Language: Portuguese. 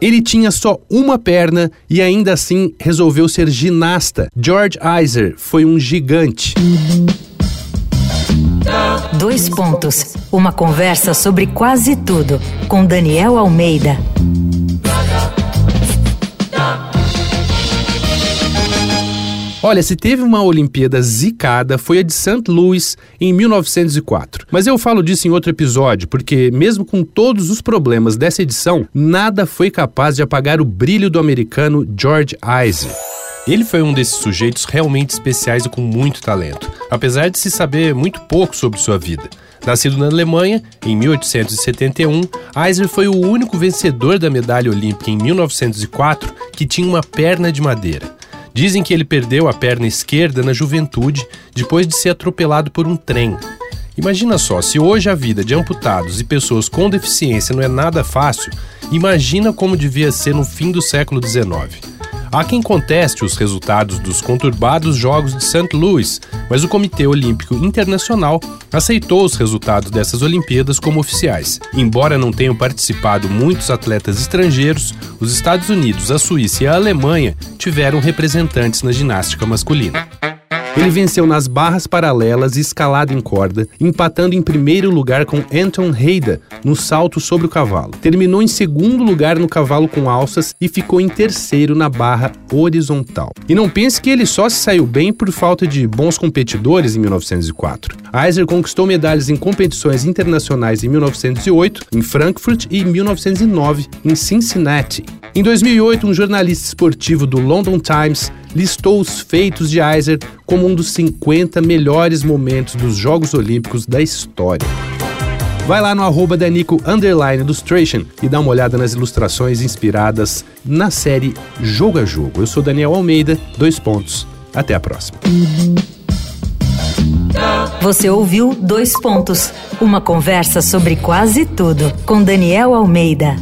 Ele tinha só uma perna e ainda assim resolveu ser ginasta. George Iser foi um gigante. Dois pontos. Uma conversa sobre quase tudo com Daniel Almeida. Olha, se teve uma Olimpíada zicada, foi a de St. Louis em 1904. Mas eu falo disso em outro episódio, porque mesmo com todos os problemas dessa edição, nada foi capaz de apagar o brilho do americano George Iser. Ele foi um desses sujeitos realmente especiais e com muito talento, apesar de se saber muito pouco sobre sua vida. Nascido na Alemanha, em 1871, Iser foi o único vencedor da medalha olímpica em 1904 que tinha uma perna de madeira. Dizem que ele perdeu a perna esquerda na juventude depois de ser atropelado por um trem. Imagina só, se hoje a vida de amputados e pessoas com deficiência não é nada fácil, imagina como devia ser no fim do século XIX. Há quem conteste os resultados dos conturbados Jogos de St. Louis, mas o Comitê Olímpico Internacional aceitou os resultados dessas Olimpíadas como oficiais. Embora não tenham participado muitos atletas estrangeiros, os Estados Unidos, a Suíça e a Alemanha tiveram representantes na ginástica masculina. Ele venceu nas barras paralelas e escalada em corda, empatando em primeiro lugar com Anton Heida no salto sobre o cavalo. Terminou em segundo lugar no cavalo com alças e ficou em terceiro na barra horizontal. E não pense que ele só se saiu bem por falta de bons competidores em 1904. Eiser conquistou medalhas em competições internacionais em 1908, em Frankfurt e em 1909, em Cincinnati. Em 2008, um jornalista esportivo do London Times listou os feitos de Eiser como um dos 50 melhores momentos dos Jogos Olímpicos da história. Vai lá no arroba Danico Underline Illustration e dá uma olhada nas ilustrações inspiradas na série Jogo a Jogo. Eu sou Daniel Almeida, dois pontos. Até a próxima. Você ouviu Dois Pontos, uma conversa sobre quase tudo com Daniel Almeida.